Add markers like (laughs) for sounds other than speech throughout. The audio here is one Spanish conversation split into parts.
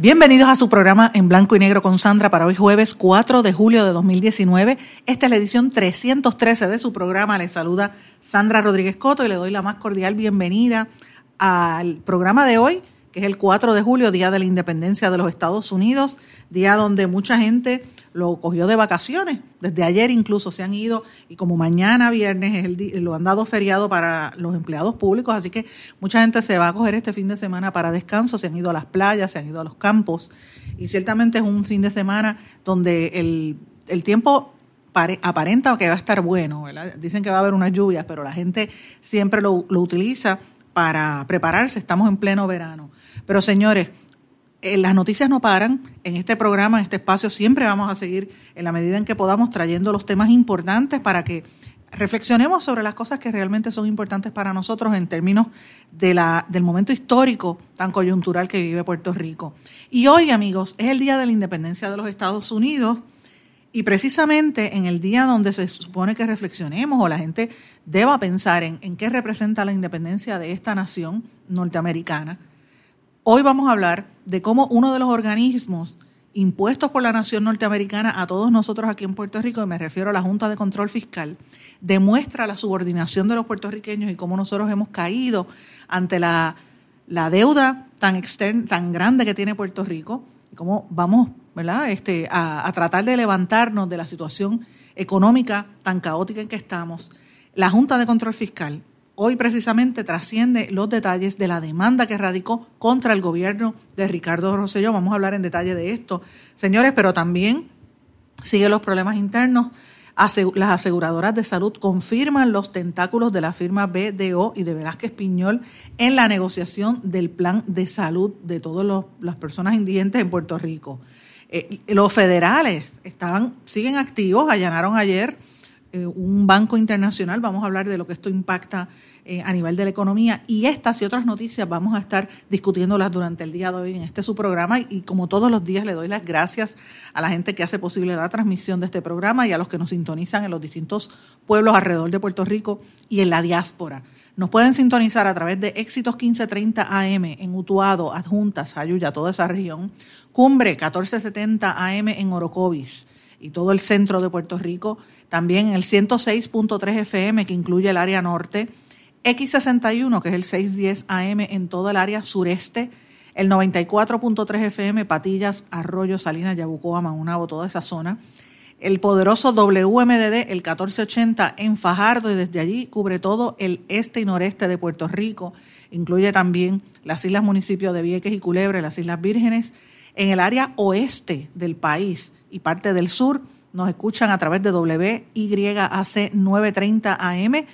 Bienvenidos a su programa en blanco y negro con Sandra para hoy jueves 4 de julio de 2019. Esta es la edición 313 de su programa. Les saluda Sandra Rodríguez Coto y le doy la más cordial bienvenida al programa de hoy, que es el 4 de julio, Día de la Independencia de los Estados Unidos, día donde mucha gente lo cogió de vacaciones. Desde ayer incluso se han ido y como mañana viernes lo han dado feriado para los empleados públicos, así que mucha gente se va a coger este fin de semana para descanso, se han ido a las playas, se han ido a los campos y ciertamente es un fin de semana donde el, el tiempo aparenta que va a estar bueno, dicen que va a haber unas lluvias, pero la gente siempre lo, lo utiliza para prepararse, estamos en pleno verano. Pero señores, eh, las noticias no paran. En este programa, en este espacio, siempre vamos a seguir, en la medida en que podamos, trayendo los temas importantes para que reflexionemos sobre las cosas que realmente son importantes para nosotros en términos del momento histórico tan coyuntural que vive Puerto Rico. Y hoy, amigos, es el Día de la Independencia de los Estados Unidos y precisamente en el día donde se supone que reflexionemos o la gente deba pensar en, en qué representa la independencia de esta nación norteamericana, Hoy vamos a hablar de cómo uno de los organismos impuestos por la nación norteamericana a todos nosotros aquí en Puerto Rico, y me refiero a la Junta de Control Fiscal, demuestra la subordinación de los puertorriqueños y cómo nosotros hemos caído ante la, deuda tan, externa, tan grande que tiene Puerto Rico, y cómo vamos ¿verdad? Este, a, a tratar de levantarnos de la situación económica tan caótica en que estamos. La Junta de Control Fiscal hoy precisamente trasciende los detalles de la demanda que radicó contra el gobierno de Ricardo Rosselló. Vamos a hablar en detalle de esto, señores, pero también sigue los problemas internos. Las aseguradoras de salud confirman los tentáculos de la firma BDO y de Velázquez Piñol en la negociación del plan de salud de todas las personas indigentes en Puerto Rico. Eh, los federales estaban, siguen activos, allanaron ayer eh, un banco internacional. Vamos a hablar de lo que esto impacta eh, a nivel de la economía. Y estas y otras noticias vamos a estar discutiéndolas durante el día de hoy en este su programa. Y, como todos los días le doy las gracias a la gente que hace posible la transmisión de este programa y a los que nos sintonizan en los distintos pueblos alrededor de Puerto Rico y en la diáspora. Nos pueden sintonizar a través de Éxitos 1530 AM en Utuado, Adjuntas, Ayuya, toda esa región. Cumbre 1470 AM en Orocovis y todo el centro de Puerto Rico también el 106.3 FM, que incluye el área norte, X61, que es el 610 AM en toda el área sureste, el 94.3 FM, Patillas, Arroyo, Salinas, Yabucoa, Maunabo, toda esa zona, el poderoso WMDD, el 1480 en Fajardo, y desde allí cubre todo el este y noreste de Puerto Rico, incluye también las islas municipios de Vieques y Culebre, las Islas Vírgenes, en el área oeste del país y parte del sur, nos escuchan a través de WYAC 930 AM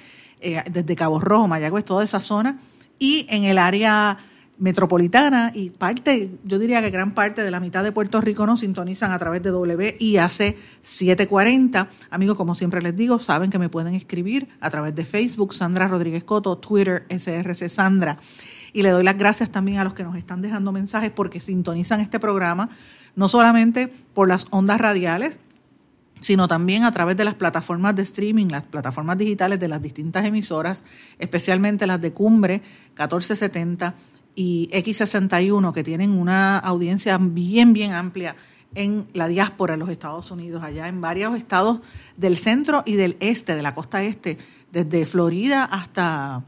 desde Cabo Rojo, Mayagüez, toda esa zona. Y en el área metropolitana y parte, yo diría que gran parte de la mitad de Puerto Rico nos sintonizan a través de WIAC 740. Amigos, como siempre les digo, saben que me pueden escribir a través de Facebook, Sandra Rodríguez Coto, Twitter, SRC Sandra. Y le doy las gracias también a los que nos están dejando mensajes porque sintonizan este programa, no solamente por las ondas radiales, sino también a través de las plataformas de streaming, las plataformas digitales de las distintas emisoras, especialmente las de Cumbre 1470 y X61, que tienen una audiencia bien, bien amplia en la diáspora de los Estados Unidos, allá en varios estados del centro y del este, de la costa este, desde Florida hasta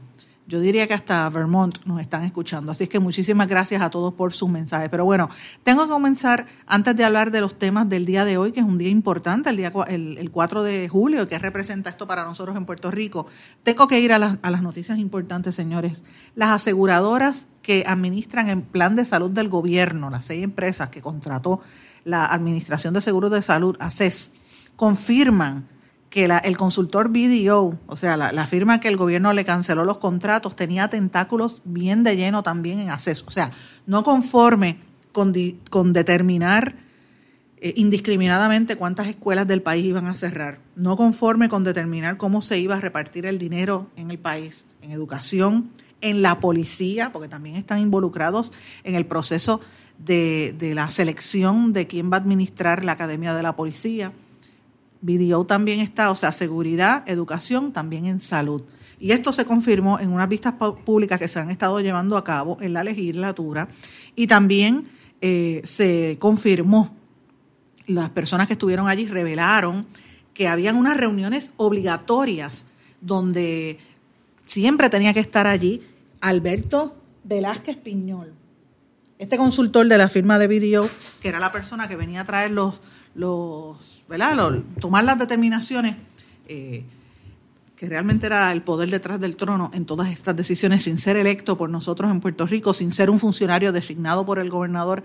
yo diría que hasta Vermont nos están escuchando. Así es que muchísimas gracias a todos por sus mensajes. Pero bueno, tengo que comenzar antes de hablar de los temas del día de hoy, que es un día importante, el, día, el, 4 de julio, que representa esto para nosotros en Puerto Rico. Tengo que ir a las, a las noticias importantes, señores. Las aseguradoras que administran el plan de salud del gobierno, las seis empresas que contrató la Administración de Seguros de Salud, ACES, confirman que el consultor BDO, o sea, la, firma que el gobierno le canceló los contratos, tenía tentáculos bien de lleno también en acceso. O sea, no conforme con, con determinar eh, indiscriminadamente cuántas escuelas del país iban a cerrar, no conforme con determinar cómo se iba a repartir el dinero en el país, en educación, en la policía, porque también están involucrados en el proceso de, de la selección de quién va a administrar la Academia de la Policía. BDO también está, o sea, seguridad, educación, también en salud. Y esto se confirmó en unas vistas públicas que se han estado llevando a cabo en la legislatura y también eh, se confirmó las personas que estuvieron allí revelaron que habían unas reuniones obligatorias donde siempre tenía que estar allí Alberto Velázquez Piñol, este consultor de la firma de video, que era la persona que venía a traer los, los tomar las determinaciones, eh, que realmente era el poder detrás del trono en todas estas decisiones, sin ser electo por nosotros en Puerto Rico, sin ser un funcionario designado por el gobernador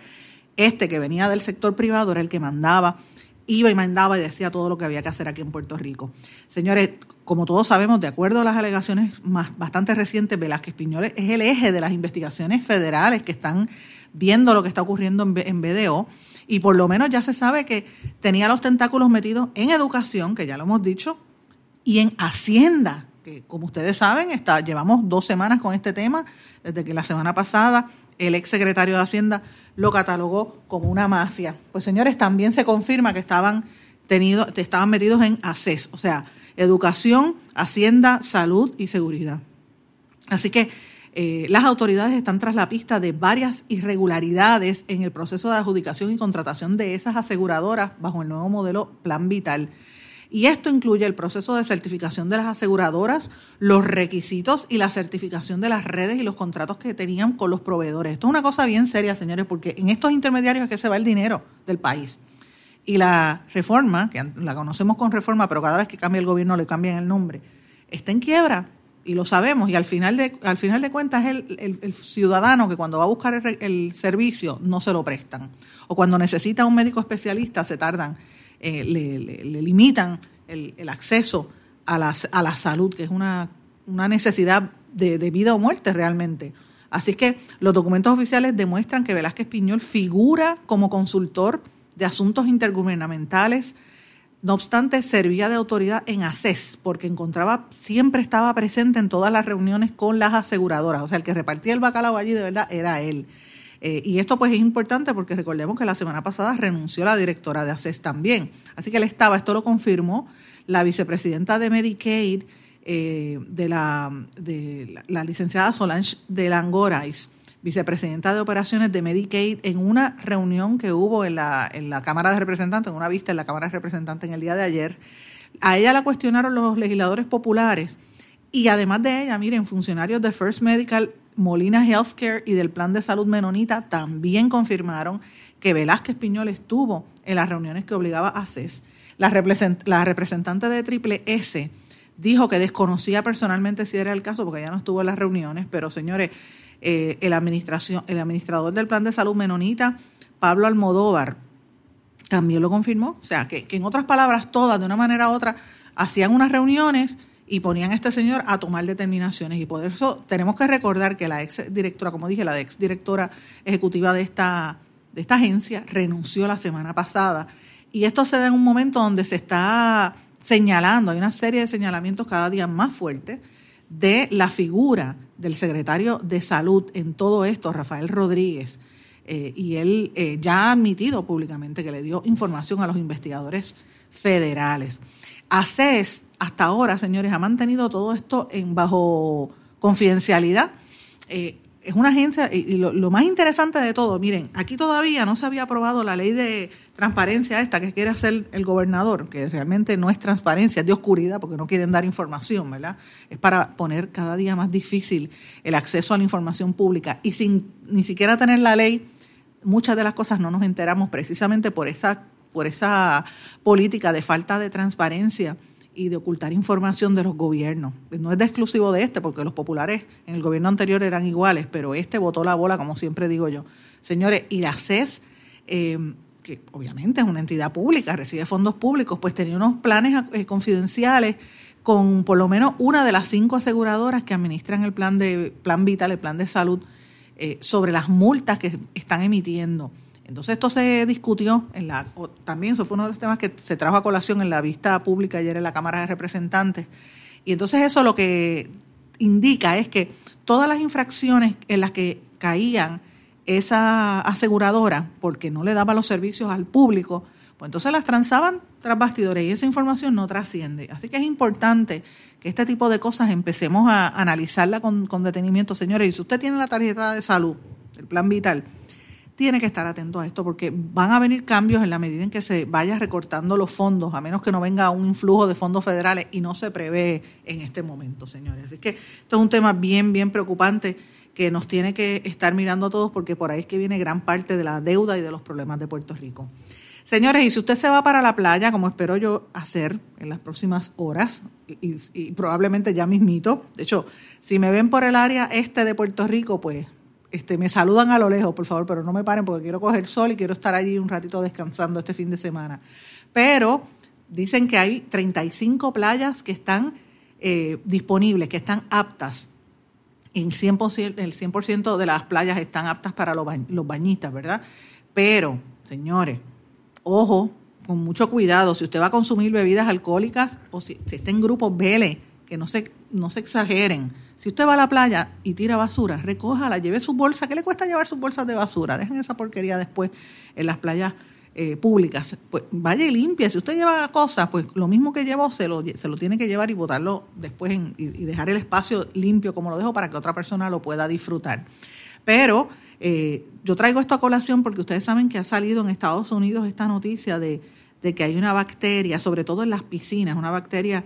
este que venía del sector privado era el que mandaba, iba y mandaba y decía todo lo que había que hacer aquí en Puerto Rico. Señores, como todos sabemos, de acuerdo a las alegaciones más, bastante recientes, Velázquez Piñoles es el eje de las investigaciones federales que están viendo lo que está ocurriendo en, en BDO y por lo menos ya se sabe que tenía los tentáculos metidos en educación, que ya lo hemos dicho, y en Hacienda, que como ustedes saben, está, llevamos dos semanas con este tema, desde que la semana pasada el ex secretario de Hacienda lo catalogó como una mafia. Pues señores, también se confirma que estaban, tenido, estaban metidos en ACES, o sea, educación, hacienda, salud y seguridad. Así que eh, las autoridades están tras la pista de varias irregularidades en el proceso de adjudicación y contratación de esas aseguradoras bajo el nuevo modelo Plan Vital y esto incluye el proceso de certificación de las aseguradoras, los requisitos y la certificación de las redes y los contratos que tenían con los proveedores. Esto es una cosa bien seria, señores, porque en estos intermediarios es que se va el dinero del país. Y la reforma, que la conocemos con reforma, pero cada vez que cambia el gobierno le cambian el nombre, está en quiebra y lo sabemos. Y al final de, al final de cuentas es el, ciudadano que cuando va a buscar el, servicio no se lo prestan. O cuando necesita un médico especialista se tardan eh, le, limitan el, acceso a la, a la, salud, que es una, necesidad de, vida o muerte realmente. Así es que los documentos oficiales demuestran que Velázquez Piñol figura como consultor de asuntos intergubernamentales, no obstante, servía de autoridad en ACES, porque encontraba, siempre estaba presente en todas las reuniones con las aseguradoras. O sea, el que repartía el bacalao allí de verdad era él. Eh, y esto pues es importante porque recordemos que la semana pasada renunció la directora de ACES también. Así que él estaba, esto lo confirmó la vicepresidenta de Medicaid, eh, de, la, de la, licenciada Solange de Langorais, vicepresidenta de operaciones de Medicaid, en una reunión que hubo en la, en la Cámara de Representantes, en una vista en la Cámara de Representantes en el día de ayer. A ella la cuestionaron los legisladores populares y además de ella, miren, funcionarios de First Medical Molina Healthcare y del Plan de Salud Menonita también confirmaron que Velázquez Piñol estuvo en las reuniones que obligaba a CES. La, representante de Triple S dijo que desconocía personalmente si era el caso porque ya no estuvo en las reuniones, pero señores, eh, el, administración, el administrador del Plan de Salud Menonita, Pablo Almodóvar, también lo confirmó. O sea, que, en otras palabras, todas, de una manera u otra, hacían unas reuniones y ponían a este señor a tomar determinaciones. Y por eso tenemos que recordar que la ex directora, como dije, la ex directora ejecutiva de esta, de esta agencia renunció la semana pasada. Y esto se da en un momento donde se está señalando, hay una serie de señalamientos cada día más fuertes de la figura del secretario de salud en todo esto, Rafael Rodríguez. Eh, y él eh, ya ha admitido públicamente que le dio información a los investigadores federales. ACES hasta ahora, señores, ha mantenido todo esto en bajo confidencialidad. Eh, es una agencia, y lo, más interesante de todo, miren, aquí todavía no se había aprobado la ley de transparencia esta que quiere hacer el gobernador, que realmente no es transparencia, es de oscuridad porque no quieren dar información, ¿verdad? Es para poner cada día más difícil el acceso a la información pública. Y sin ni siquiera tener la ley, muchas de las cosas no nos enteramos precisamente por esa, por esa política de falta de transparencia y de ocultar información de los gobiernos. No es de exclusivo de este, porque los populares en el gobierno anterior eran iguales, pero este votó la bola, como siempre digo yo. Señores, y la CES, eh, que obviamente es una entidad pública, recibe fondos públicos, pues tenía unos planes eh, confidenciales con por lo menos una de las cinco aseguradoras que administran el plan de plan vital, el plan de salud, eh, sobre las multas que están emitiendo. Entonces esto se discutió en la también eso fue uno de los temas que se trajo a colación en la vista pública ayer en la Cámara de Representantes. Y entonces eso lo que indica es que todas las infracciones en las que caían esa aseguradora porque no le daba los servicios al público, pues entonces las transaban tras bastidores y esa información no trasciende. Así que es importante que este tipo de cosas empecemos a analizarla con, con detenimiento, señores. Y si usted tiene la tarjeta de salud, el plan vital, tiene que estar atento a esto porque van a venir cambios en la medida en que se vaya recortando los fondos, a menos que no venga un influjo de fondos federales y no se prevé en este momento, señores. Así que esto es un tema bien, bien preocupante que nos tiene que estar mirando a todos porque por ahí es que viene gran parte de la deuda y de los problemas de Puerto Rico. Señores, y si usted se va para la playa, como espero yo hacer en las próximas horas, y, y probablemente ya mismito, de hecho, si me ven por el área este de Puerto Rico, pues este, me saludan a lo lejos, por favor, pero no me paren porque quiero coger sol y quiero estar allí un ratito descansando este fin de semana. Pero dicen que hay 35 playas que están eh, disponibles, que están aptas. En 100%, el 100% de las playas están aptas para los, los bañistas, ¿verdad? Pero, señores, ojo, con mucho cuidado, si usted va a consumir bebidas alcohólicas o si, si está en grupos, vele, que no se, no se exageren si usted va a la playa y tira basura, recójala, lleve su bolsa. ¿Qué le cuesta llevar sus bolsas de basura? Dejen esa porquería después en las playas eh, públicas. Pues vaya y limpie. Si usted lleva cosas, pues lo mismo que llevó, se lo, se lo tiene que llevar y botarlo después y, dejar el espacio limpio como lo dejo para que otra persona lo pueda disfrutar. Pero eh, yo traigo esto a colación porque ustedes saben que ha salido en Estados Unidos esta noticia de, de que hay una bacteria, sobre todo en las piscinas, una bacteria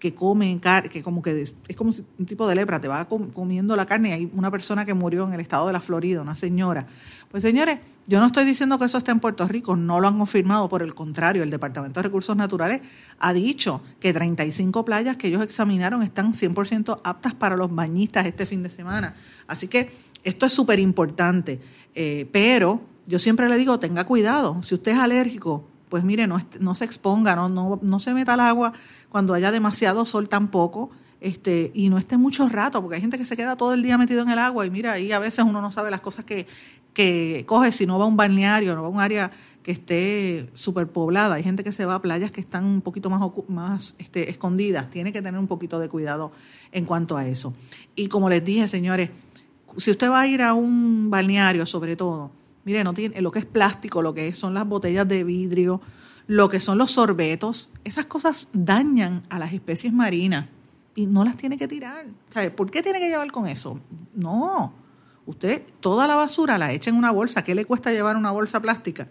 que comen carne, que como que es como un tipo de lepra, te va comiendo la carne. Hay una persona que murió en el estado de la Florida, una señora. Pues señores, yo no estoy diciendo que eso esté en Puerto Rico, no lo han confirmado, por el contrario, el Departamento de Recursos Naturales ha dicho que 35 playas que ellos examinaron están 100% aptas para los bañistas este fin de semana. Así que esto es súper importante, eh, pero yo siempre le digo, tenga cuidado, si usted es alérgico, pues mire, no, no se exponga, no, no, no se meta al agua cuando haya demasiado sol tampoco, este, y no esté mucho rato, porque hay gente que se queda todo el día metido en el agua y mira, ahí a veces uno no sabe las cosas que, que coge si no va a un balneario, no va a un área que esté superpoblada. Hay gente que se va a playas que están un poquito más, más este, escondidas. Tiene que tener un poquito de cuidado en cuanto a eso. Y como les dije, señores, si usted va a ir a un balneario, sobre todo, mire, no tiene, lo que es plástico, lo que son las botellas de vidrio, lo que son los sorbetos, esas cosas dañan a las especies marinas y no las tiene que tirar. ¿Por qué tiene que llevar con eso? No, usted toda la basura la echa en una bolsa. ¿Qué le cuesta llevar una bolsa plástica?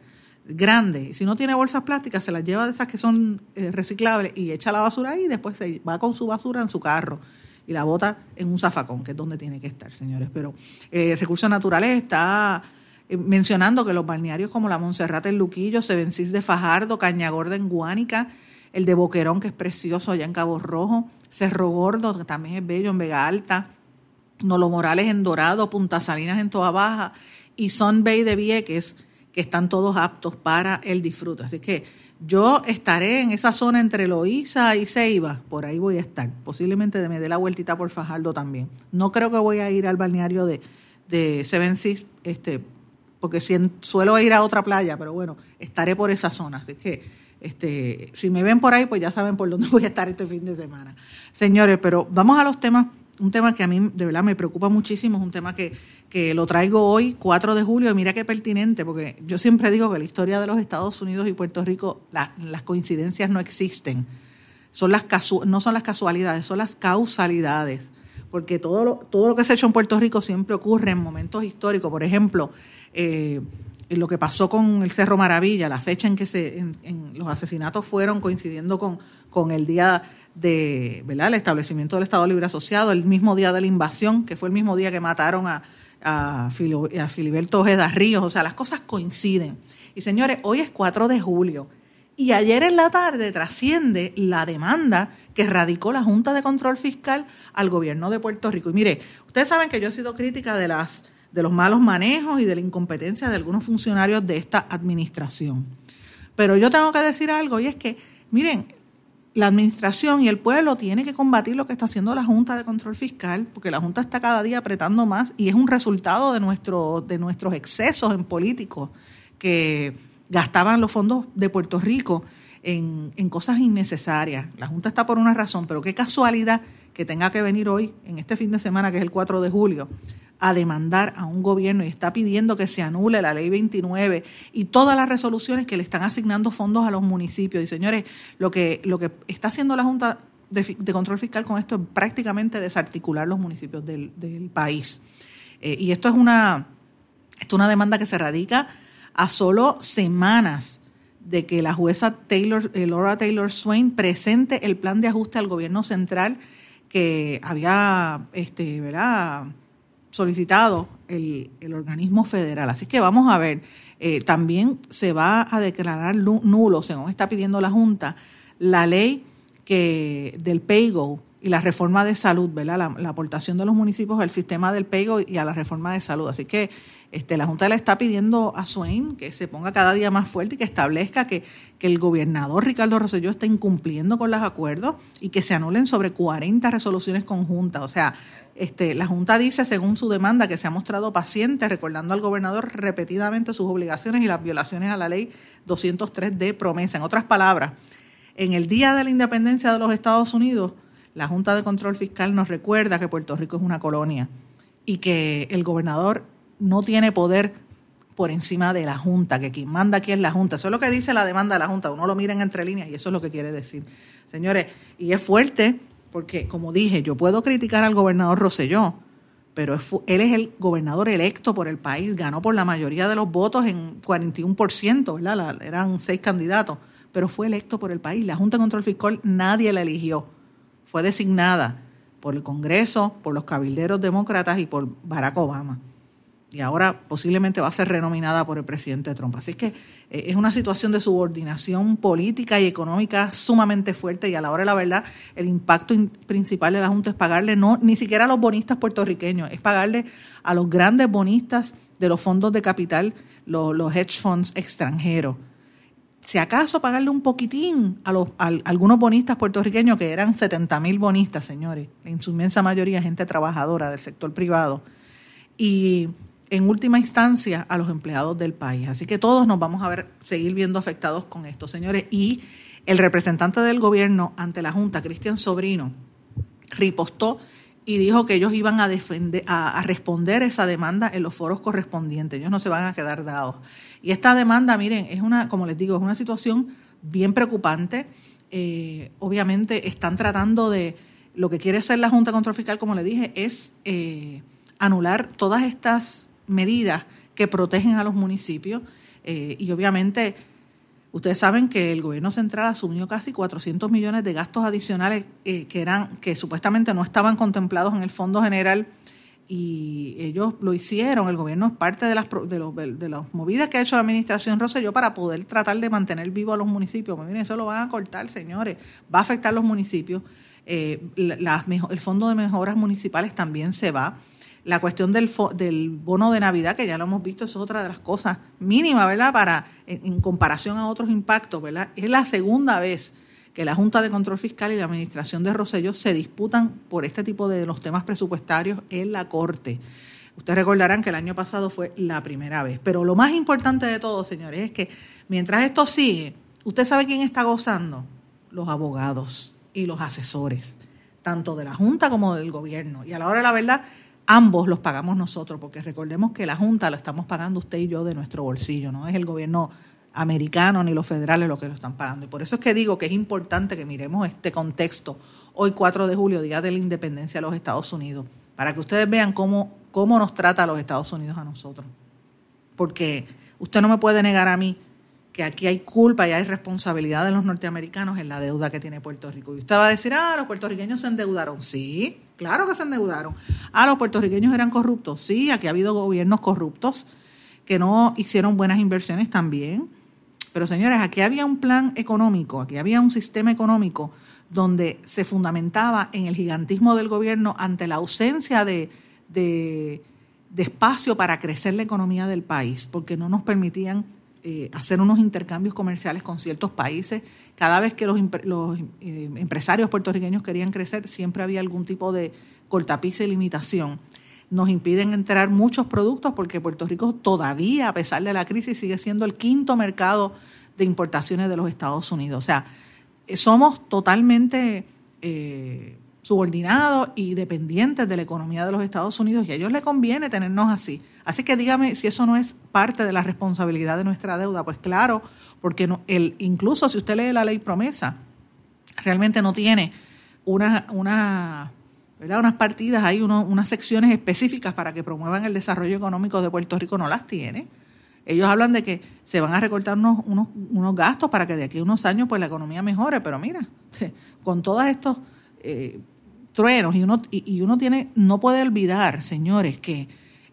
grande. Si no tiene bolsas plásticas, se las lleva de esas que son eh, reciclables y echa la basura ahí y después se va con su basura en su carro y la bota en un zafacón, que es donde tiene que estar, señores. Pero eh, Recursos Naturales está mencionando que los balnearios como la Monserrate en Luquillo, Sevencís de Fajardo, Cañagorda en Guánica, el de Boquerón, que es precioso allá en Cabo Rojo, Cerro Gordo, que también es bello en Vega Alta, Nolo Morales en Dorado, Punta Salinas en Toa Baja y Son Bay de Vieques, que están todos aptos para el disfrute. Así que yo estaré en esa zona entre Loíza y Ceiba, por ahí voy a estar. Posiblemente me dé la vueltita por Fajardo también. No creo que voy a ir al balneario de, de Seven este, porque si suelo ir a otra playa, pero bueno, estaré por esa zona. Así que este, si me ven por ahí, pues ya saben por dónde (laughs) voy a estar este fin de semana. Señores, pero vamos a los temas. Un tema que a mí de verdad me preocupa muchísimo, es un tema que, que lo traigo hoy, 4 de julio, y mira qué pertinente, porque yo siempre digo que la historia de los Estados Unidos y Puerto Rico, las coincidencias no existen. Son las no son las casualidades, son las causalidades porque todo lo, todo lo que se ha hecho en Puerto Rico siempre ocurre en momentos históricos. Por ejemplo, eh, lo que pasó con el Cerro Maravilla, la fecha en que se, en, los asesinatos fueron coincidiendo con, el día de, ¿verdad? El establecimiento del Estado Libre Asociado, el mismo día de la invasión, que fue el mismo día que mataron a, a, Filiberto Ojeda Ríos, o sea, las cosas coinciden. Y señores, hoy es 4 de julio y ayer en la tarde trasciende la demanda que radicó la Junta de Control Fiscal al gobierno de Puerto Rico. Y mire, ustedes saben que yo he sido crítica de las de los malos manejos y de la incompetencia de algunos funcionarios de esta administración. Pero yo tengo que decir algo y es que, miren, la administración y el pueblo tienen que combatir lo que está haciendo la Junta de Control Fiscal, porque la Junta está cada día apretando más y es un resultado de, nuestro, de nuestros excesos en políticos que gastaban los fondos de Puerto Rico en, en, cosas innecesarias. La Junta está por una razón, pero qué casualidad que tenga que venir hoy, en este fin de semana, que es el 4 de julio, a demandar a un gobierno y está pidiendo que se anule la ley 29 y todas las resoluciones que le están asignando fondos a los municipios. Y señores, lo que, lo que está haciendo la Junta de, Control Fiscal con esto es prácticamente desarticular los municipios del, país. Eh, y esto es una, esto es una demanda que se radica a solo semanas de que la jueza Taylor, eh, Laura Taylor Swain presente el plan de ajuste al gobierno central que había, este, ¿verdad? solicitado el, organismo federal. Así que vamos a ver, eh, también se va a declarar nulo, según está pidiendo la Junta, la ley que del PAYGO y la reforma de salud, ¿verdad? La, aportación de los municipios al sistema del PAYGO y a la reforma de salud. Así que este, la Junta le está pidiendo a Swain que se ponga cada día más fuerte y que establezca que, que el gobernador Ricardo Rosselló está incumpliendo con los acuerdos y que se anulen sobre 40 resoluciones conjuntas. O sea, este, la Junta dice, según su demanda, que se ha mostrado paciente, recordando al gobernador repetidamente sus obligaciones y las violaciones a la ley 203 de promesa. En otras palabras, en el Día de la Independencia de los Estados Unidos, la Junta de Control Fiscal nos recuerda que Puerto Rico es una colonia y que el gobernador no tiene poder por encima de la Junta, que quien manda aquí es la Junta. Eso es lo que dice la demanda de la Junta. Uno lo mira en entre líneas y eso es lo que quiere decir. Señores, y es fuerte porque como dije, yo puedo criticar al gobernador Roselló, pero él es el gobernador electo por el país, ganó por la mayoría de los votos en 41%, ¿verdad? eran seis candidatos, pero fue electo por el país. La Junta de Control Fiscal nadie la eligió, fue designada por el Congreso, por los cabilderos demócratas y por Barack Obama y ahora posiblemente va a ser renominada por el presidente Trump. Así que eh, es una situación de subordinación política y económica sumamente fuerte y a la hora de la verdad el impacto principal de la Junta es pagarle no ni siquiera a los bonistas puertorriqueños, es pagarle a los grandes bonistas de los fondos de capital, los, los hedge funds extranjeros. Si acaso pagarle un poquitín a, los, a algunos bonistas puertorriqueños, que eran 70 mil bonistas, señores, en su inmensa mayoría gente trabajadora del sector privado, y en última instancia a los empleados del país. Así que todos nos vamos a ver, seguir viendo afectados con esto, señores. Y el representante del gobierno ante la Junta, Cristian Sobrino, ripostó y dijo que ellos iban a defender, a, responder esa demanda en los foros correspondientes. Ellos no se van a quedar dados. Y esta demanda, miren, es una, como les digo, es una situación bien preocupante. Eh, obviamente están tratando de, lo que quiere hacer la Junta Control Fiscal, como le dije, es eh, anular todas estas medidas que protegen a los municipios eh, y obviamente ustedes saben que el gobierno central asumió casi 400 millones de gastos adicionales eh, que eran que supuestamente no estaban contemplados en el fondo general y ellos lo hicieron, el gobierno es parte de las, de, los, de las movidas que ha hecho la administración Rosselló para poder tratar de mantener vivo a los municipios. Pues miren, eso lo van a cortar, señores, va a afectar a los municipios. Eh, el fondo de mejoras municipales también se va. La cuestión del, del bono de Navidad, que ya lo hemos visto, es otra de las cosas mínimas, ¿verdad? Para, en, comparación a otros impactos, ¿verdad? Es la segunda vez que la Junta de Control Fiscal y la Administración de Rosselló se disputan por este tipo de los temas presupuestarios en la Corte. Ustedes recordarán que el año pasado fue la primera vez. Pero lo más importante de todo, señores, es que mientras esto sigue, ¿usted sabe quién está gozando? Los abogados y los asesores, tanto de la Junta como del gobierno. Y a la hora la verdad, ambos los pagamos nosotros, porque recordemos que la Junta lo estamos pagando usted y yo de nuestro bolsillo, no es el gobierno americano ni los federales los que lo están pagando. Y por eso es que digo que es importante que miremos este contexto hoy 4 de julio, Día de la Independencia de los Estados Unidos, para que ustedes vean cómo, cómo nos trata los Estados Unidos a nosotros. Porque usted no me puede negar a mí que aquí hay culpa y hay responsabilidad de los norteamericanos en la deuda que tiene Puerto Rico. Y usted va a decir, ah, los puertorriqueños se endeudaron. Sí, Claro que se endeudaron. Ah, los puertorriqueños eran corruptos. Sí, aquí ha habido gobiernos corruptos que no hicieron buenas inversiones también. Pero señores, aquí había un plan económico, aquí había un sistema económico donde se fundamentaba en el gigantismo del gobierno ante la ausencia de, de espacio para crecer la economía del país, porque no nos permitían eh, hacer unos intercambios comerciales con ciertos países. Cada vez que los, eh, empresarios puertorriqueños querían crecer, siempre había algún tipo de cortapiza y limitación. Nos impiden entrar muchos productos porque Puerto Rico todavía, a pesar de la crisis, sigue siendo el quinto mercado de importaciones de los Estados Unidos. O sea, eh, somos totalmente subordinados y dependientes de la economía de los Estados Unidos y a ellos les conviene tenernos así. Así que dígame si eso no es parte de la responsabilidad de nuestra deuda. Pues claro, porque el, incluso si usted lee la ley promesa, realmente no tiene una, una, unas partidas, hay unas secciones específicas para que promuevan el desarrollo económico de Puerto Rico, no las tiene. Ellos hablan de que se van a recortar unos, unos, unos gastos para que de aquí a unos años pues la economía mejore, pero mira, (laughs) con todos estos eh, truenos y uno, y, uno tiene, no puede olvidar, señores, que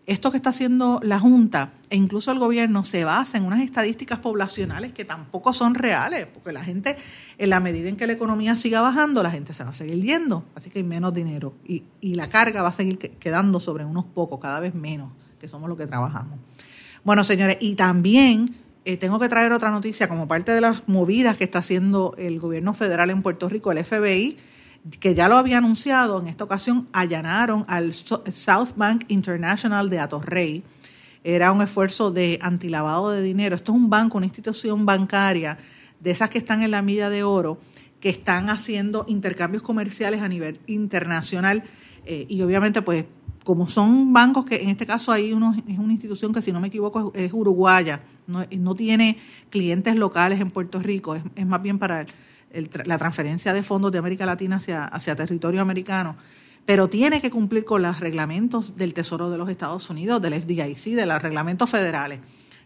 esto que está haciendo la Junta e incluso el gobierno se basa en unas estadísticas poblacionales que tampoco son reales, porque la gente, en la medida en que la economía siga bajando, la gente se va a seguir yendo, así que hay menos dinero y, y la carga va a seguir quedando sobre unos pocos, cada vez menos, que somos los que trabajamos. Bueno, señores, y también eh, tengo que traer otra noticia como parte de las movidas que está haciendo el gobierno federal en Puerto Rico, el FBI que ya lo había anunciado, en esta ocasión allanaron al South Bank International de Atorrey. Era un esfuerzo de antilavado de dinero. Esto es un banco, una institución bancaria de esas que están en la milla de oro, que están haciendo intercambios comerciales a nivel internacional. Eh, y obviamente, pues, como son bancos que en este caso hay uno, es una institución que, si no me equivoco, es, uruguaya, no, tiene clientes locales en Puerto Rico, es, es más bien para la transferencia de fondos de América Latina hacia, hacia territorio americano, pero tiene que cumplir con los reglamentos del Tesoro de los Estados Unidos, del FDIC, de los reglamentos federales.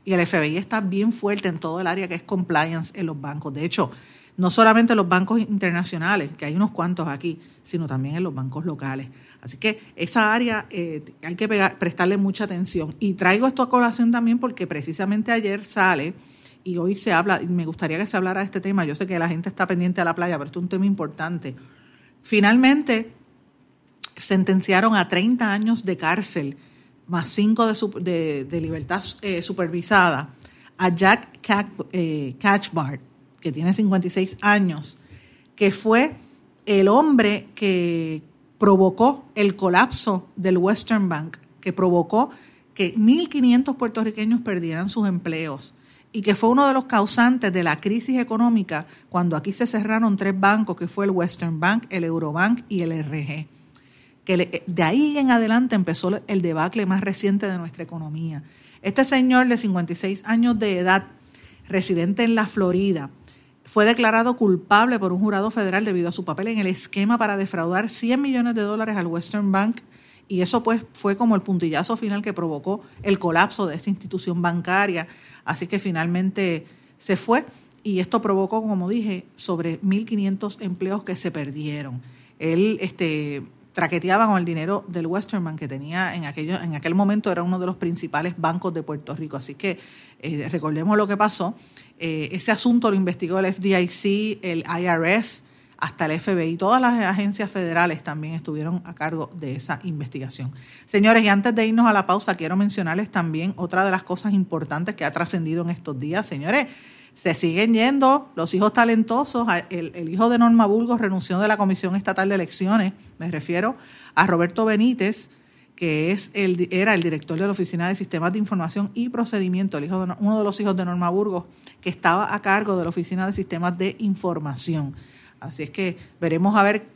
Y el FBI está bien fuerte en todo el área que es compliance en los bancos. De hecho, no solamente en los bancos internacionales, que hay unos cuantos aquí, sino también en los bancos locales. Así que esa área eh, hay que prestarle mucha atención. Y traigo esto a colación también porque precisamente ayer sale y hoy se habla, me gustaría que se hablara de este tema, yo sé que la gente está pendiente a la playa, pero esto es un tema importante. Finalmente, sentenciaron a 30 años de cárcel, más 5 de, libertad eh, supervisada, a Jack eh, Catchbart, que tiene 56 años, que fue el hombre que provocó el colapso del Western Bank, que provocó que 1.500 puertorriqueños perdieran sus empleos y que fue uno de los causantes de la crisis económica cuando aquí se cerraron tres bancos, que fue el Western Bank, el Eurobank y el RG. Que de ahí en adelante empezó el debacle más reciente de nuestra economía. Este señor de 56 años de edad, residente en la Florida, fue declarado culpable por un jurado federal debido a su papel en el esquema para defraudar 100 millones de dólares al Western Bank y eso pues fue como el puntillazo final que provocó el colapso de esta institución bancaria Así que finalmente se fue y esto provocó, como dije, sobre 1.500 empleos que se perdieron. Él este, traqueteaba con el dinero del Western que tenía en, aquello, en aquel momento, era uno de los principales bancos de Puerto Rico. Así que eh, recordemos lo que pasó. Eh, ese asunto lo investigó el FDIC, el IRS, hasta el FBI, todas las agencias federales también estuvieron a cargo de esa investigación. Señores, y antes de irnos a la pausa, quiero mencionarles también otra de las cosas importantes que ha trascendido en estos días. Señores, se siguen yendo los hijos talentosos. El, hijo de Norma Burgos renunció de la Comisión Estatal de Elecciones, me refiero a Roberto Benítez, que es el, era el director de la Oficina de Sistemas de Información y Procedimiento, el hijo de, uno de los hijos de Norma Burgos, que estaba a cargo de la Oficina de Sistemas de Información. Así es que veremos a ver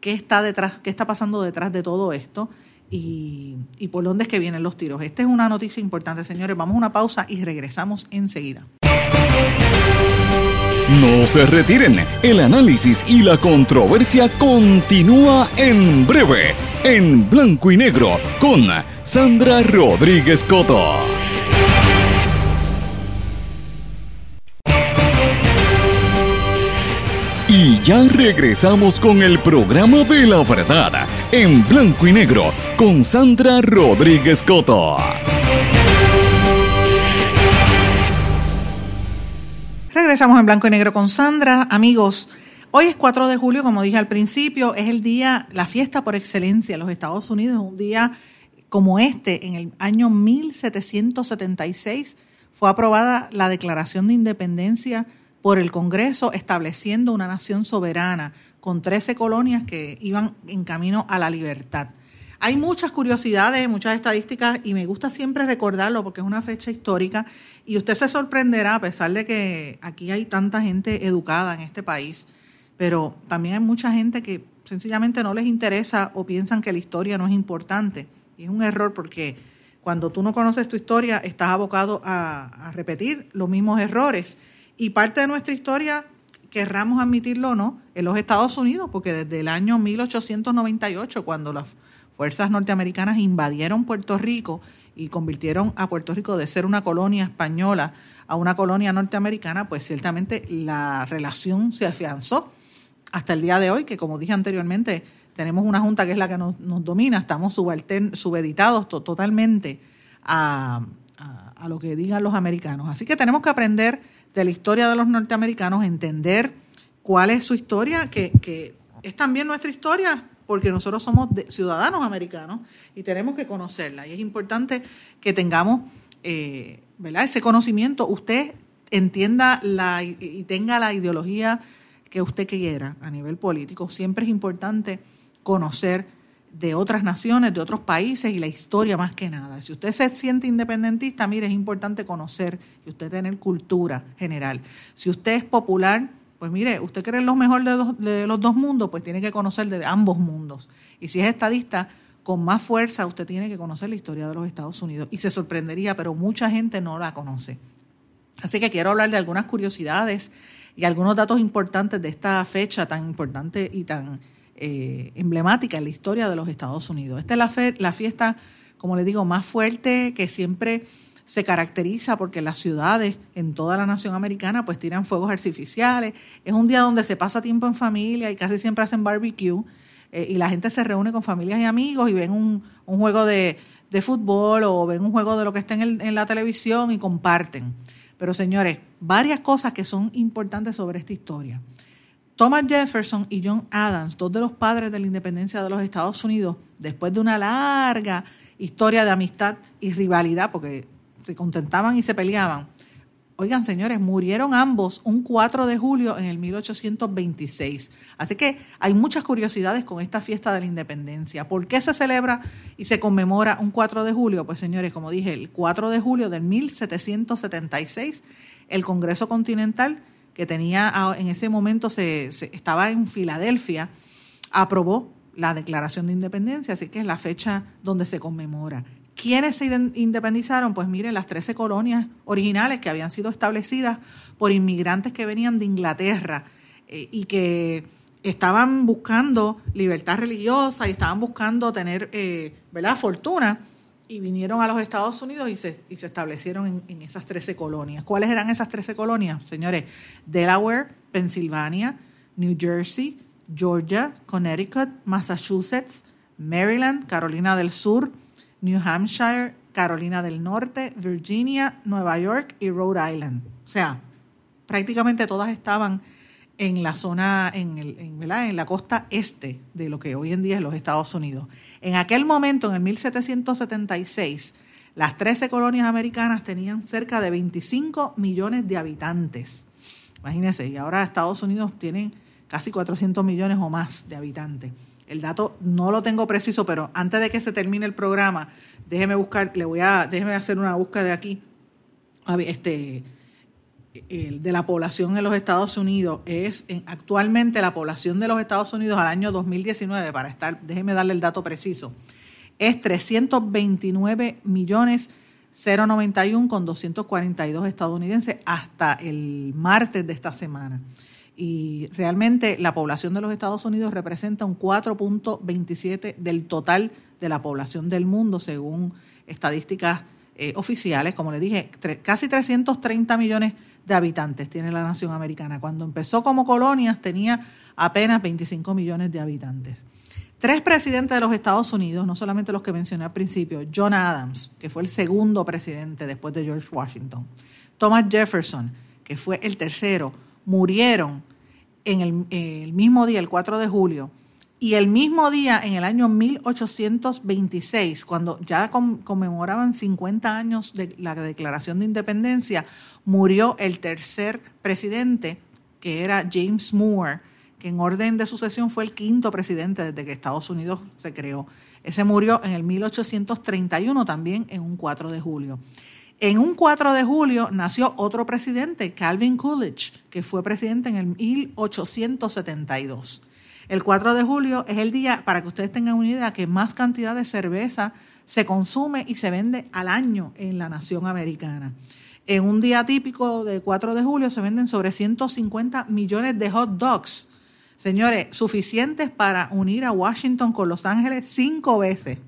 qué está detrás, qué está pasando detrás de todo esto y, y por dónde es que vienen los tiros. Esta es una noticia importante, señores. Vamos a una pausa y regresamos enseguida. No se retiren, el análisis y la controversia continúa en breve, en blanco y negro, con Sandra Rodríguez Coto. Ya regresamos con el programa de la verdad, en blanco y negro, con Sandra Rodríguez Coto. Regresamos en blanco y negro con Sandra. Amigos, hoy es 4 de julio, como dije al principio, es el día, la fiesta por excelencia en los Estados Unidos, un día como este, en el año 1776 fue aprobada la Declaración de Independencia por el Congreso estableciendo una nación soberana con 13 colonias que iban en camino a la libertad. Hay muchas curiosidades, muchas estadísticas y me gusta siempre recordarlo porque es una fecha histórica y usted se sorprenderá a pesar de que aquí hay tanta gente educada en este país, pero también hay mucha gente que sencillamente no les interesa o piensan que la historia no es importante. Y es un error porque cuando tú no conoces tu historia estás abocado a, repetir los mismos errores. Y parte de nuestra historia, querramos admitirlo o no, en los Estados Unidos, porque desde el año 1898, cuando las fuerzas norteamericanas invadieron Puerto Rico y convirtieron a Puerto Rico de ser una colonia española a una colonia norteamericana, pues ciertamente la relación se afianzó hasta el día de hoy, que como dije anteriormente, tenemos una junta que es la que nos, domina, estamos subeditados totalmente a, lo que digan los americanos. Así que tenemos que aprender de la historia de los norteamericanos, entender cuál es su historia, que, es también nuestra historia, porque nosotros somos ciudadanos americanos y tenemos que conocerla. Y es importante que tengamos eh, ¿verdad? ese conocimiento. Usted entienda la, y tenga la ideología que usted quiera a nivel político, siempre es importante conocer de otras naciones, de otros países y la historia más que nada. Si usted se siente independentista, mire, es importante conocer y usted tener cultura general. Si usted es popular, pues mire, usted cree lo mejor de, de los dos mundos, pues tiene que conocer de ambos mundos. Y si es estadista, con más fuerza usted tiene que conocer la historia de los Estados Unidos. Y se sorprendería, pero mucha gente no la conoce. Así que quiero hablar de algunas curiosidades y algunos datos importantes de esta fecha tan importante y tan eh, emblemática en la historia de los Estados Unidos. Esta es la, fe, la fiesta, como le digo, más fuerte que siempre se caracteriza porque las ciudades en toda la nación americana pues tiran fuegos artificiales. Es un día donde se pasa tiempo en familia y casi siempre hacen barbecue eh, y la gente se reúne con familias y amigos y ven un, juego de, fútbol o ven un juego de lo que está en, en la televisión y comparten. Pero señores, varias cosas que son importantes sobre esta historia. Thomas Jefferson y John Adams, dos de los padres de la independencia de los Estados Unidos, después de una larga historia de amistad y rivalidad, porque se contentaban y se peleaban, Oigan, señores, murieron ambos un 4 de julio en el 1826. Así que hay muchas curiosidades con esta fiesta de la independencia. ¿Por qué se celebra y se conmemora un 4 de julio? Pues, señores, como dije, el 4 de julio del 1776, el Congreso Continental, que tenía en ese momento, se, estaba en Filadelfia, aprobó la Declaración de Independencia, así que es la fecha donde se conmemora. ¿Quiénes se independizaron? Pues miren, las 13 colonias originales que habían sido establecidas por inmigrantes que venían de Inglaterra eh, y que estaban buscando libertad religiosa y estaban buscando tener eh, ¿verdad? fortuna y vinieron a los Estados Unidos y se, y se establecieron en, esas 13 colonias. ¿Cuáles eran esas 13 colonias? Señores, Delaware, Pensilvania, New Jersey, Georgia, Connecticut, Massachusetts, Maryland, Carolina del Sur, New Hampshire, Carolina del Norte, Virginia, Nueva York y Rhode Island. O sea, prácticamente todas estaban en la zona, en, el, en, la costa este de lo que hoy en día es los Estados Unidos. En aquel momento, en el 1776, las 13 colonias americanas tenían cerca de 25 millones de habitantes. Imagínense, y ahora Estados Unidos tienen casi 400 millones o más de habitantes. El dato no lo tengo preciso, pero antes de que se termine el programa, déjeme buscar, le voy a, déjeme hacer una búsqueda de aquí. Este, el de la población en los Estados Unidos es actualmente la población de los Estados Unidos al año 2019, para estar, déjeme darle el dato preciso, es 329 millones 091 con 242 estadounidenses hasta el martes de esta semana y realmente la población de los Estados Unidos representa un 4.27 del total de la población del mundo, según estadísticas eh, oficiales. Como le dije, casi 330 millones de habitantes tiene la nación americana. Cuando empezó como colonias tenía apenas 25 millones de habitantes. Tres presidentes de los Estados Unidos, no solamente los que mencioné al principio, John Adams, que fue el segundo presidente después de George Washington, Thomas Jefferson, que fue el tercero, murieron en el, mismo día, el 4 de julio, Y el mismo día, en el año 1826, cuando ya conmemoraban 50 años de la declaración de independencia, murió el tercer presidente, que era James Moore, que en orden de sucesión fue el quinto presidente desde que Estados Unidos se creó. Ese murió en el 1831 también, en un 4 de julio. En un 4 de julio nació otro presidente, Calvin Coolidge, que fue presidente en el 1872. El 4 de julio es el día, para que ustedes tengan una idea, que más cantidad de cerveza se consume y se vende al año en la nación americana. En un día típico de 4 de julio se venden sobre 150 millones de hot dogs Señores, suficientes para unir a Washington con Los Ángeles cinco veces.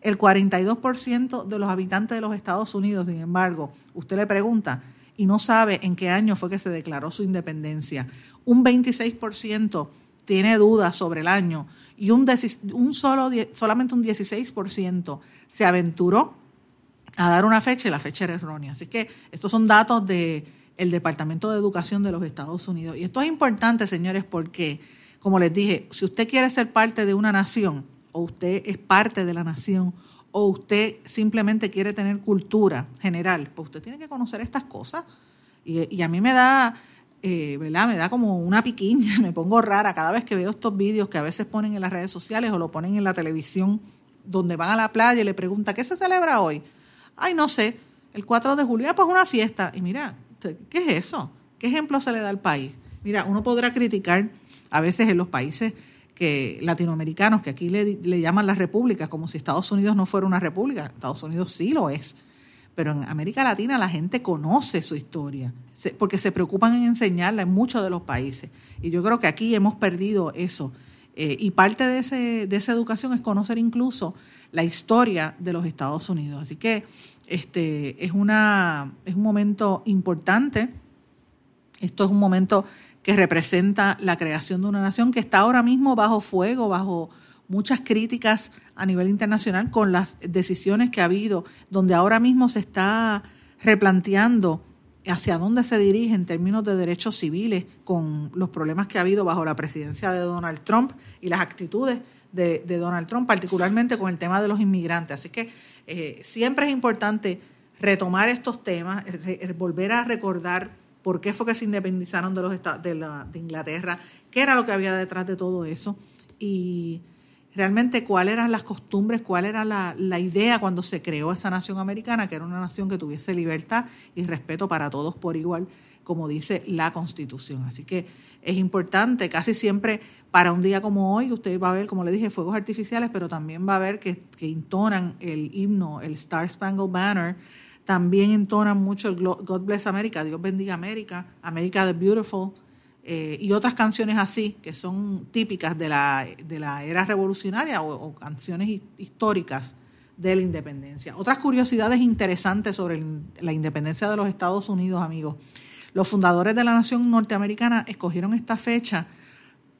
El 42% de los habitantes de los Estados Unidos, sin embargo, usted le pregunta y no sabe en qué año fue que se declaró su independencia. Un 26% tiene dudas sobre el año y un, un solo, solamente un 16% se aventuró a dar una fecha y la fecha era errónea. Así que estos son datos de el Departamento de Educación de los Estados Unidos. Y esto es importante, señores, porque, como les dije, si usted quiere ser parte de una nación, o usted es parte de la nación, o usted simplemente quiere tener cultura general, pues usted tiene que conocer estas cosas. Y, a mí me da, eh, ¿verdad? Me da como una piquiña, (laughs) me pongo rara cada vez que veo estos vídeos que a veces ponen en las redes sociales o lo ponen en la televisión, donde van a la playa y le preguntan, ¿qué se celebra hoy? Ay, no sé, el 4 de julio, ah, pues una fiesta. Y mira, ¿Qué es eso? ¿Qué ejemplo se le da al país? Mira, uno podrá criticar a veces en los países que latinoamericanos, que aquí le, llaman las repúblicas, como si Estados Unidos no fuera una república. Estados Unidos sí lo es. Pero en América Latina la gente conoce su historia, porque se preocupan en enseñarla en muchos de los países. Y yo creo que aquí hemos perdido eso. Eh, y parte de, ese, de esa educación es conocer incluso la historia de los Estados Unidos. Así que este, es, una, es un momento importante. Esto es un momento que representa la creación de una nación que está ahora mismo bajo fuego, bajo muchas críticas a nivel internacional con las decisiones que ha habido, donde ahora mismo se está replanteando hacia dónde se dirige en términos de derechos civiles con los problemas que ha habido bajo la presidencia de Donald Trump y las actitudes de, Donald Trump, particularmente con el tema de los inmigrantes. Así que eh, siempre es importante retomar estos temas, volver a recordar por qué fue que se independizaron de, los de, la, de Inglaterra, qué era lo que había detrás de todo eso y realmente cuáles eran las costumbres, cuál era la, la, idea cuando se creó esa nación americana, que era una nación que tuviese libertad y respeto para todos por igual, como dice la Constitución. Así que es importante, casi siempre para un día como hoy, usted va a ver, como le dije, fuegos artificiales, pero también va a ver que, que intonan el himno, el Star Spangled Banner, también entonan mucho el God Bless America, Dios bendiga América, América the Beautiful, eh, y otras canciones así, que son típicas de la, de la era revolucionaria o, canciones históricas de la independencia. Otras curiosidades interesantes sobre la independencia de los Estados Unidos, amigos. Los fundadores de la nación norteamericana escogieron esta fecha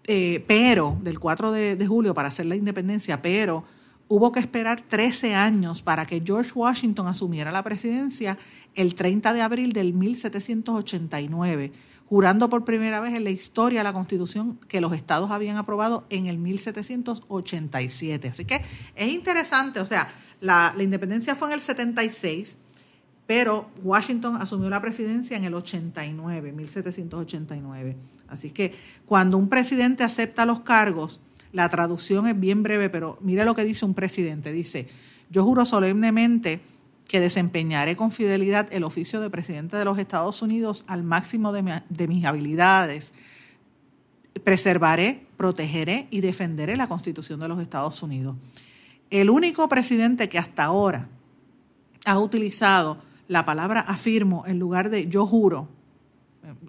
eh, pero, del 4 de, julio para hacer la independencia, pero hubo que esperar 13 años para que George Washington asumiera la presidencia el 30 de abril del 1789, jurando por primera vez en la historia la constitución que los estados habían aprobado en el 1787. Así que es interesante, o sea, la, independencia fue en el 76, pero Washington asumió la presidencia en el 89, 1789. Así que cuando un presidente acepta los cargos, la traducción es bien breve, pero mire lo que dice un presidente. Dice, yo juro solemnemente que desempeñaré con fidelidad el oficio de presidente de los Estados Unidos al máximo de, mis habilidades. Preservaré, protegeré y defenderé la Constitución de los Estados Unidos. El único presidente que hasta ahora ha utilizado la palabra afirmo en lugar de yo juro,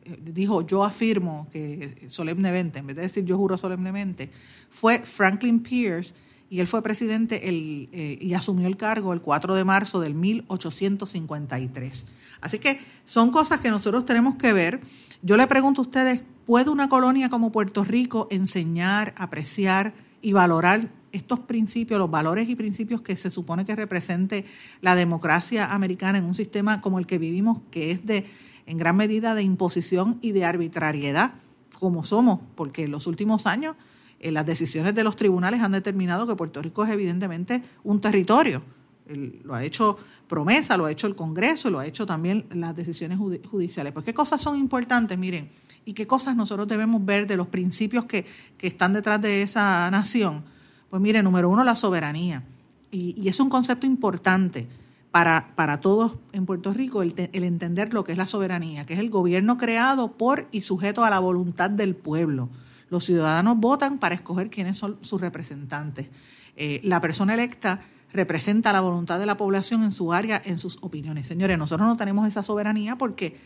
eh, dijo yo afirmo que solemnemente, en vez de decir yo juro solemnemente, fue Franklin Pierce y él fue presidente el, eh, y asumió el cargo el 4 de marzo del 1853. Así que son cosas que nosotros tenemos que ver. Yo le pregunto a ustedes, ¿puede una colonia como Puerto Rico enseñar, apreciar y valorar estos principios, los valores y principios que se supone que represente la democracia americana en un sistema como el que vivimos, que es de en gran medida de imposición y de arbitrariedad, como somos, porque en los últimos años eh, las decisiones de los tribunales han determinado que Puerto Rico es evidentemente un territorio. lo ha hecho promesa, lo ha hecho el Congreso, lo ha hecho también las decisiones judiciales. Pues qué cosas son importantes, miren, y qué cosas nosotros debemos ver de los principios que, están detrás de esa nación. Pues miren, número uno, la soberanía. Y, es un concepto importante para, para todos en Puerto Rico el, el entender lo que es la soberanía, que es el gobierno creado por y sujeto a la voluntad del pueblo. Los ciudadanos votan para escoger quiénes son sus representantes. Eh, la persona electa representa la voluntad de la población en su área, en sus opiniones. Señores, nosotros no tenemos esa soberanía porque,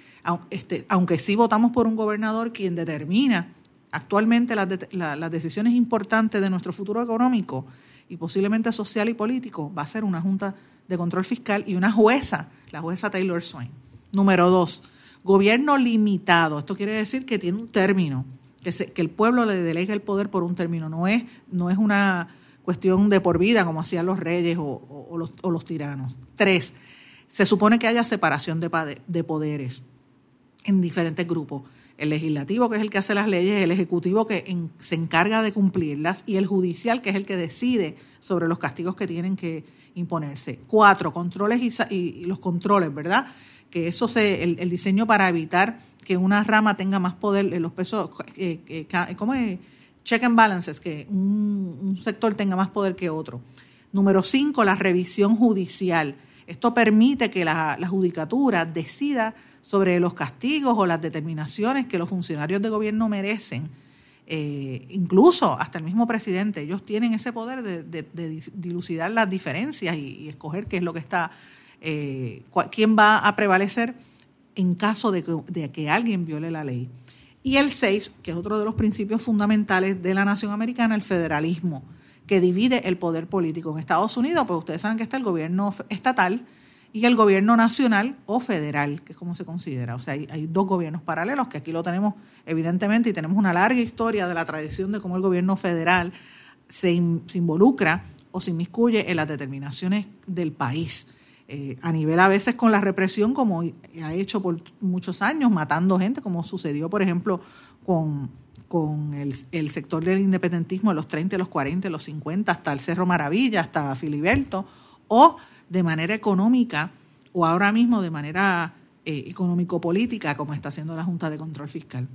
este, aunque sí votamos por un gobernador quien determina actualmente las, las decisiones importantes de nuestro futuro económico y posiblemente social y político, va a ser una Junta de Control Fiscal y una jueza, la jueza Taylor Swain. Número dos, gobierno limitado. Esto quiere decir que tiene un término, que, el pueblo le delega el poder por un término. No es, no es una cuestión de por vida, como hacían los reyes o, los, tiranos. Tres, se supone que haya separación de, poderes en diferentes grupos. El legislativo, que es el que hace las leyes, el ejecutivo, que se encarga de cumplirlas, y el judicial, que es el que decide sobre los castigos que tienen que imponerse. Cuatro, controles y, los controles, ¿verdad? Que eso se, el, diseño para evitar que una rama tenga más poder, en los pesos, eh, eh, ¿cómo es? check and balances, que un, sector tenga más poder que otro. Número cinco, la revisión judicial. Esto permite que la, judicatura decida sobre los castigos o las determinaciones que los funcionarios de gobierno merecen. Eh, incluso hasta el mismo presidente, ellos tienen ese poder de, dilucidar las diferencias y, escoger qué es lo que está, eh, quién va a prevalecer en caso de que alguien viole la ley. Y el 6, que es otro de los principios fundamentales de la nación americana, el federalismo, que divide el poder político. En Estados Unidos, pues ustedes saben que está el gobierno estatal y el gobierno nacional o federal, que es como se considera. O sea, hay, dos gobiernos paralelos, que aquí lo tenemos evidentemente y tenemos una larga historia de la tradición de cómo el gobierno federal se involucra o se inmiscuye en las determinaciones del país. Eh, a nivel a veces con la represión, como ha hecho por muchos años, matando gente, como sucedió, por ejemplo, con, con el, sector del independentismo de los 30, los 40, los 50, hasta el Cerro Maravilla, hasta Filiberto, o de manera económica, o ahora mismo de manera eh, económico-política, como está haciendo la Junta de Control Fiscal.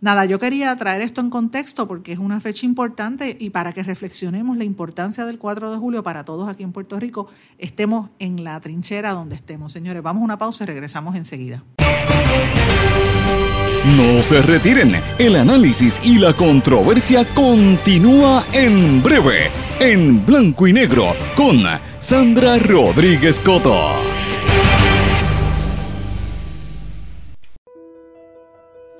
Nada, yo quería traer esto en contexto porque es una fecha importante y para que reflexionemos la importancia del 4 de julio para todos aquí en Puerto Rico, estemos en la trinchera donde estemos. Señores, vamos a una pausa y regresamos enseguida. No se retiren, el análisis y la controversia continúa en breve, en blanco y negro, con Sandra Rodríguez Coto.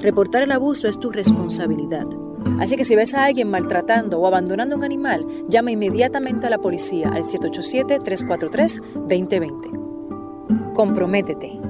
Reportar el abuso es tu responsabilidad. Así que si ves a alguien maltratando o abandonando un animal, llama inmediatamente a la policía al 787-343-2020. Comprométete.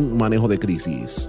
manejo de crisis.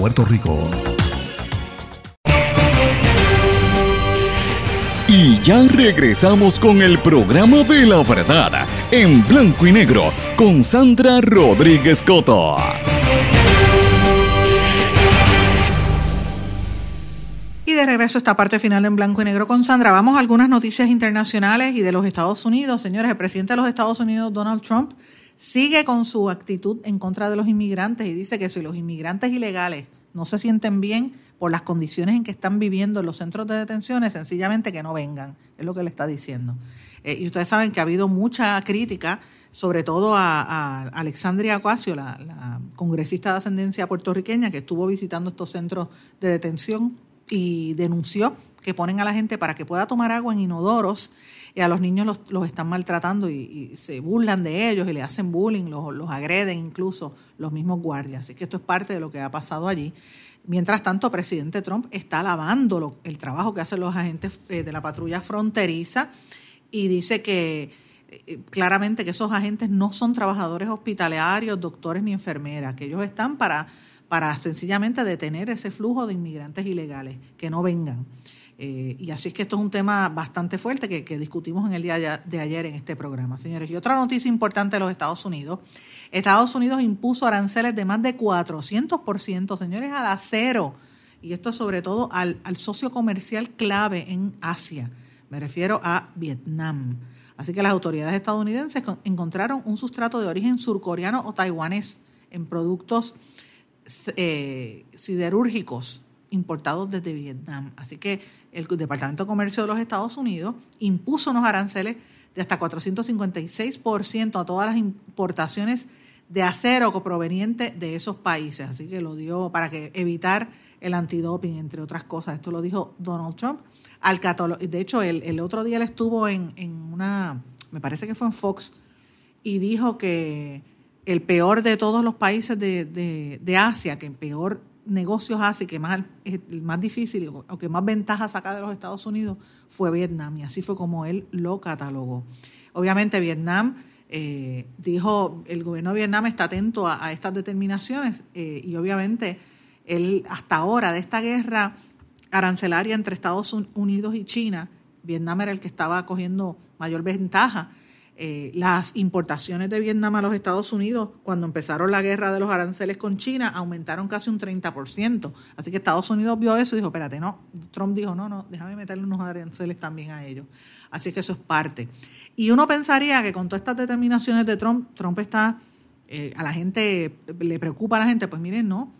Puerto Rico. Y ya regresamos con el programa de la verdad, en blanco y negro, con Sandra Rodríguez Coto. Y de regreso a esta parte final en blanco y negro con Sandra. Vamos a algunas noticias internacionales y de los Estados Unidos. Señores, el presidente de los Estados Unidos, Donald Trump, sigue con su actitud en contra de los inmigrantes y dice que si los inmigrantes ilegales no se sienten bien por las condiciones en que están viviendo en los centros de detenciones, sencillamente que no vengan, es lo que le está diciendo. Eh, y ustedes saben que ha habido mucha crítica, sobre todo a, Alexandria Ocasio, la, la, congresista de ascendencia puertorriqueña, que estuvo visitando estos centros de detención y denunció que ponen a la gente para que pueda tomar agua en inodoros y a los niños los, están maltratando y, se burlan de ellos y le hacen bullying, los, los agreden incluso los mismos guardias. Así que esto es parte de lo que ha pasado allí. Mientras tanto, presidente Trump está alabando el trabajo que hacen los agentes eh, de la patrulla fronteriza y dice que eh, claramente que esos agentes no son trabajadores hospitalarios, doctores ni enfermeras, que ellos están para, para sencillamente detener ese flujo de inmigrantes ilegales, que no vengan. Eh, y así es que esto es un tema bastante fuerte que, discutimos en el día de ayer en este programa, señores. Y otra noticia importante de los Estados Unidos. Estados Unidos impuso aranceles de más de 400%, señores, al acero. Y esto sobre todo al, al socio comercial clave en Asia. Me refiero a Vietnam. Así que las autoridades estadounidenses encontraron un sustrato de origen surcoreano o taiwanés en productos eh, siderúrgicos importados desde Vietnam. Así que el Departamento de Comercio de los Estados Unidos impuso unos aranceles de hasta 456% a todas las importaciones de acero proveniente de esos países. Así que lo dio para que evitar el antidoping, entre otras cosas. Esto lo dijo Donald Trump. Al de hecho, el, el, otro día él estuvo en, en una, me parece que fue en Fox, y dijo que el peor de todos los países de, de, de Asia, que peor negocios hace que más, más difícil o que más ventaja saca de los Estados Unidos fue Vietnam y así fue como él lo catalogó. Obviamente Vietnam eh, dijo, el gobierno de Vietnam está atento a, estas determinaciones eh, y obviamente él hasta ahora de esta guerra arancelaria entre Estados Unidos y China, Vietnam era el que estaba cogiendo mayor ventaja eh, las importaciones de Vietnam a los Estados Unidos, cuando empezaron la guerra de los aranceles con China, aumentaron casi un 30%. Así que Estados Unidos vio eso y dijo, espérate, no, Trump dijo, no, no, déjame meterle unos aranceles también a ellos. Así que eso es parte. Y uno pensaría que con todas estas determinaciones de Trump, Trump está, eh, a la gente, le preocupa a la gente, pues miren, no,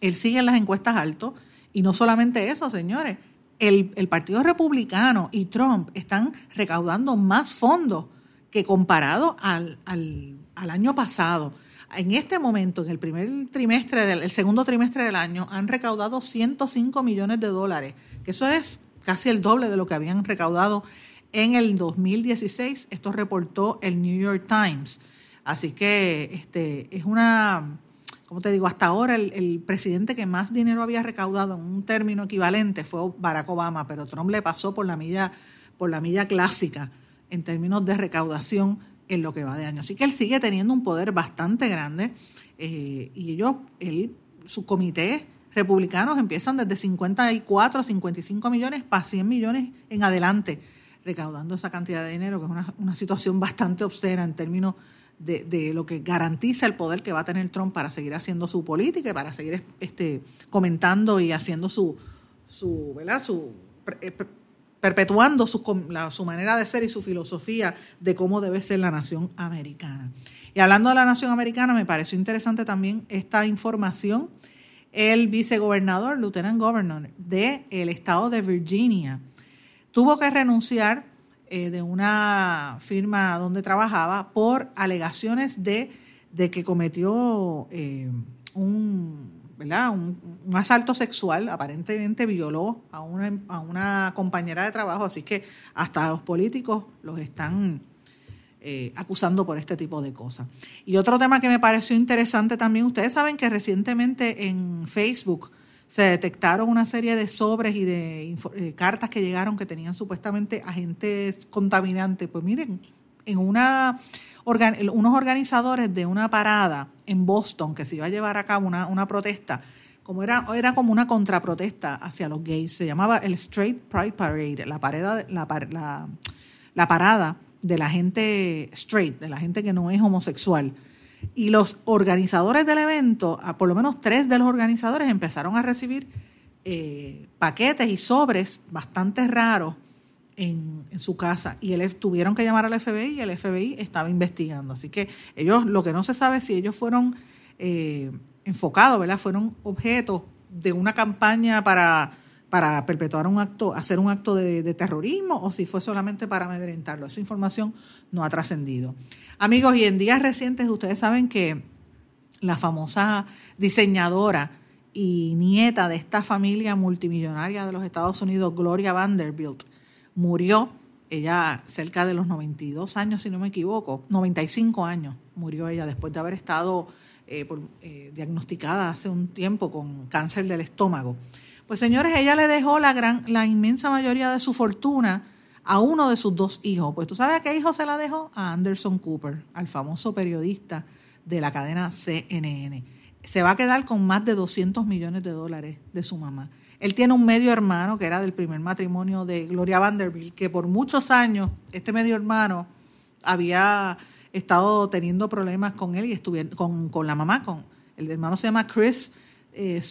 él sigue en las encuestas alto y no solamente eso, señores, el, el Partido Republicano y Trump están recaudando más fondos que comparado al, año pasado, en este momento, en el primer trimestre, del, el segundo trimestre del año, han recaudado 105 millones de dólares, que eso es casi el doble de lo que habían recaudado en el 2016. Esto reportó el New York Times. Así que este, es una, como te digo, hasta ahora el, el, presidente que más dinero había recaudado en un término equivalente fue Barack Obama, pero Trump le pasó por la milla por la milla clásica en términos de recaudación en lo que va de año. Así que él sigue teniendo un poder bastante grande eh, y ellos, él, su comité republicanos empiezan desde 54, 55 millones para 100 millones en adelante, recaudando esa cantidad de dinero, que es una, una situación (laughs) bastante obscena en términos de, de, lo que garantiza el poder que va a tener Trump para seguir haciendo su política y para seguir este, comentando y haciendo su, su, ¿verdad? su eh, perpetuando su, su manera de ser y su filosofía de cómo debe ser la nación americana. Y hablando de la nación americana, me pareció interesante también esta información. El vicegobernador, lieutenant governor del el estado de Virginia, tuvo que renunciar eh, de una firma donde trabajaba por alegaciones de, de que cometió eh, un, ¿verdad? Un, asalto sexual, aparentemente violó a una, a una compañera de trabajo, así que hasta los políticos los están eh, acusando por este tipo de cosas. Y otro tema que me pareció interesante también, ustedes saben que recientemente en Facebook se detectaron una serie de sobres y de eh, cartas que llegaron que tenían supuestamente agentes contaminantes. Pues miren, en una unos organizadores de una parada en Boston que se iba a llevar a cabo una, una protesta, como era, era como una contraprotesta hacia los gays, se llamaba el Straight Pride Parade, la, parada, la, la, parada de la gente straight, de la gente que no es homosexual. Y los organizadores del evento, por lo menos tres de los organizadores, empezaron a recibir eh, paquetes y sobres bastante raros en, su casa. Y él, tuvieron que llamar al FBI y el FBI estaba investigando. Así que ellos, lo que no se sabe es si ellos fueron eh, enfocados, ¿verdad? Fueron objetos de una campaña para para perpetuar un acto, hacer un acto de, terrorismo o si fue solamente para amedrentarlo. Esa información no ha trascendido. Amigos, y en días recientes ustedes saben que la famosa diseñadora y nieta de esta familia multimillonaria de los Estados Unidos, Gloria Vanderbilt, murió, ella cerca de los 92 años, si no me equivoco, 95 años murió ella después de haber estado eh, eh, diagnosticada hace un tiempo con cáncer del estómago. Pues señores, ella le dejó la, gran, la inmensa mayoría de su fortuna a uno de sus dos hijos. Pues tú sabes a qué hijo se la dejó? A Anderson Cooper, al famoso periodista de la cadena CNN. Se va a quedar con más de 200 millones de dólares de su mamá. Él tiene un medio hermano que era del primer matrimonio de Gloria Vanderbilt, que por muchos años este medio hermano había estado teniendo problemas con él y estuvieron con, la mamá, con el hermano se llama Chris eh,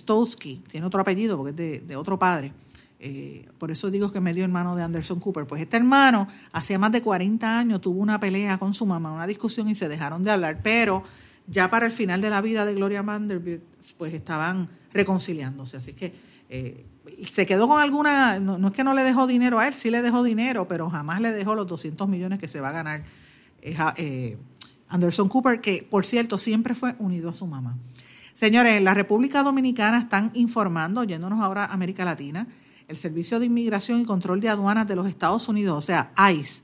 tiene otro apellido porque es de, otro padre. Eh, por eso digo que medio hermano de Anderson Cooper. Pues este hermano, hacía más de 40 años, tuvo una pelea con su mamá, una discusión y se dejaron de hablar, pero ya para el final de la vida de Gloria Vanderbilt, pues estaban reconciliándose. Así que eh, se quedó con alguna, no, es que no le dejó dinero a él, sí le dejó dinero, pero jamás le dejó los 200 millones que se va a ganar Anderson Cooper, que por cierto siempre fue unido a su mamá. Señores, en la República Dominicana están informando, yéndonos ahora a América Latina, el Servicio de Inmigración y Control de Aduanas de los Estados Unidos, o sea, ICE,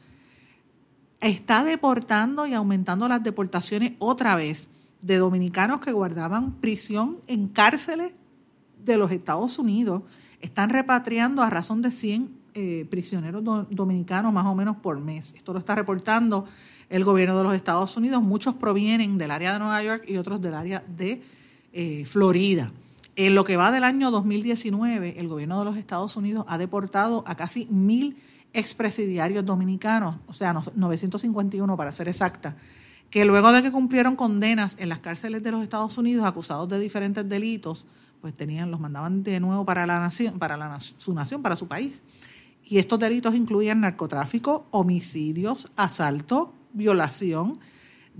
está deportando y aumentando las deportaciones otra vez de dominicanos que guardaban prisión en cárceles de los Estados Unidos. Están repatriando a razón de 100 eh, prisioneros dominicanos más o menos por mes. Esto lo está reportando el gobierno de los Estados Unidos. Muchos provienen del área de Nueva York y otros del área de eh, Florida. En lo que va del año 2019, el gobierno de los Estados Unidos ha deportado a casi mil expresidiarios dominicanos, o sea, 951 para ser exacta, que luego de que cumplieron condenas en las cárceles de los Estados Unidos acusados de diferentes delitos, pues tenían, los mandaban de nuevo para la nación, para la, su nación, para su país. Y estos delitos incluían narcotráfico, homicidios, asalto, violación,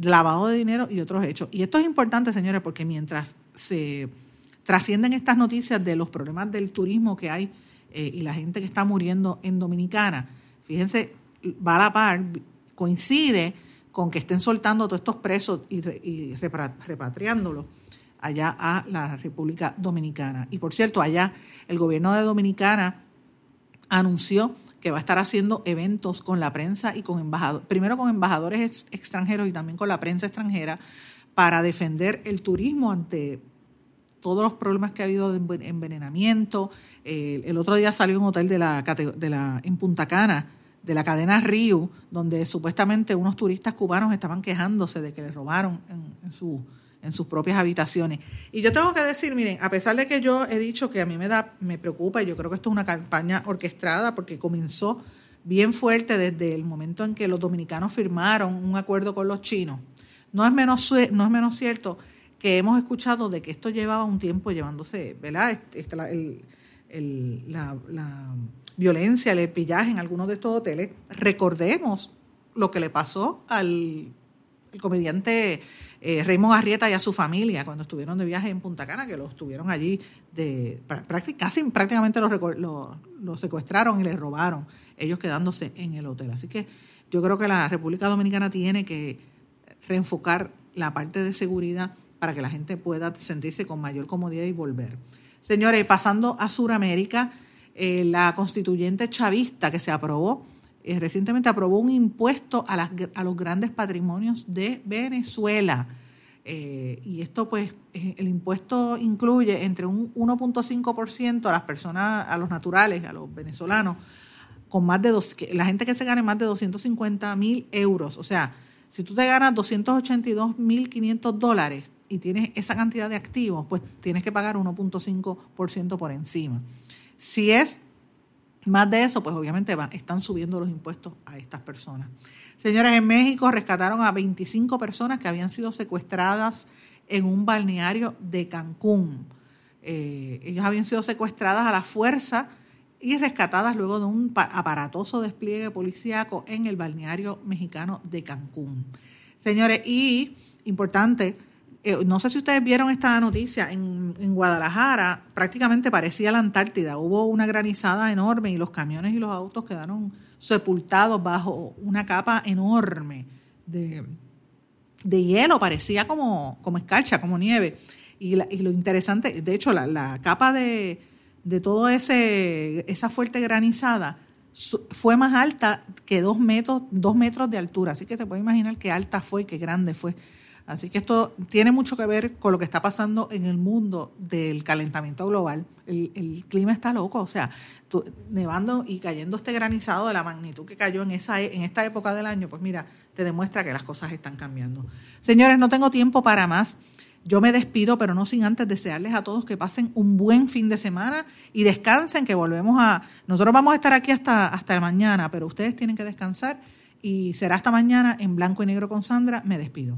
lavado de dinero y otros hechos. Y esto es importante, señores, porque mientras se trascienden estas noticias de los problemas del turismo que hay eh, y la gente que está muriendo en Dominicana, fíjense, va a la par, coincide con que estén soltando todos estos presos y, y repatriándolos allá a la República Dominicana. Y por cierto, allá el gobierno de Dominicana anunció que va a estar haciendo eventos con la prensa y con embajadores, primero con embajadores extranjeros y también con la prensa extranjera para defender el turismo ante todos los problemas que ha habido de envenenamiento. el otro día salió un hotel de la, de la, en Punta Cana de la cadena Río, donde supuestamente unos turistas cubanos estaban quejándose de que les robaron en, su, en sus propias habitaciones. Y yo tengo que decir, miren, a pesar de que yo he dicho que a mí me da, me preocupa, y yo creo que esto es una campaña orquestada porque comenzó bien fuerte desde el momento en que los dominicanos firmaron un acuerdo con los chinos. No es menos, no es menos cierto que hemos escuchado de que esto llevaba un tiempo llevándose, ¿verdad? la violencia, el pillaje en algunos de estos hoteles. Recordemos lo que le pasó al comediante eh, Raymond Arrieta y a su familia cuando estuvieron de viaje en Punta Cana, que los estuvieron allí, de, casi prácticamente los, secuestraron y les robaron, ellos quedándose en el hotel. Así que yo creo que la República Dominicana tiene que reenfocar la parte de seguridad para que la gente pueda sentirse con mayor comodidad y volver. Señores, pasando a Sudamérica, eh, la constituyente chavista que se aprobó, eh, recientemente aprobó un impuesto a, los grandes patrimonios de Venezuela. Eh, y esto, pues, el impuesto incluye entre un 1.5% a las personas, a los naturales, a los venezolanos, con más de dos, la gente que se gane más de 250 mil euros. O sea, si tú te ganas 282 mil 500 dólares y tienes esa cantidad de activos, pues tienes que pagar 1.5% por encima. Si es más de eso, pues obviamente están subiendo los impuestos a estas personas. Señores, en México rescataron a 25 personas que habían sido secuestradas en un balneario de Cancún. Eh, ellos habían sido secuestradas a la fuerza y rescatadas luego de un aparatoso despliegue policíaco en el balneario mexicano de Cancún. Señores, y importante, eh, no sé si ustedes vieron esta noticia, en, Guadalajara prácticamente parecía la Antártida, hubo una granizada enorme y los camiones y los autos quedaron sepultados bajo una capa enorme de, hielo, parecía como, como escarcha, como nieve. Y, lo interesante, de hecho, la, capa de, de todo ese esa fuerte granizada fue más alta que dos metros, dos metros de altura. Así que te puedes imaginar qué alta fue qué grande fue. Así que esto tiene mucho que ver con lo que está pasando en el mundo del calentamiento global. El, clima está loco, o sea, nevando y cayendo este granizado de la magnitud que cayó en, esa, e, en esta época del año, pues mira, te demuestra que las cosas están cambiando. Señores, no tengo tiempo para más. Yo me despido, pero no sin antes desearles a todos que pasen un buen fin de semana y descansen, que volvemos a... Nosotros vamos a estar aquí hasta, hasta mañana, pero ustedes tienen que descansar y será hasta mañana en blanco y negro con Sandra. Me despido.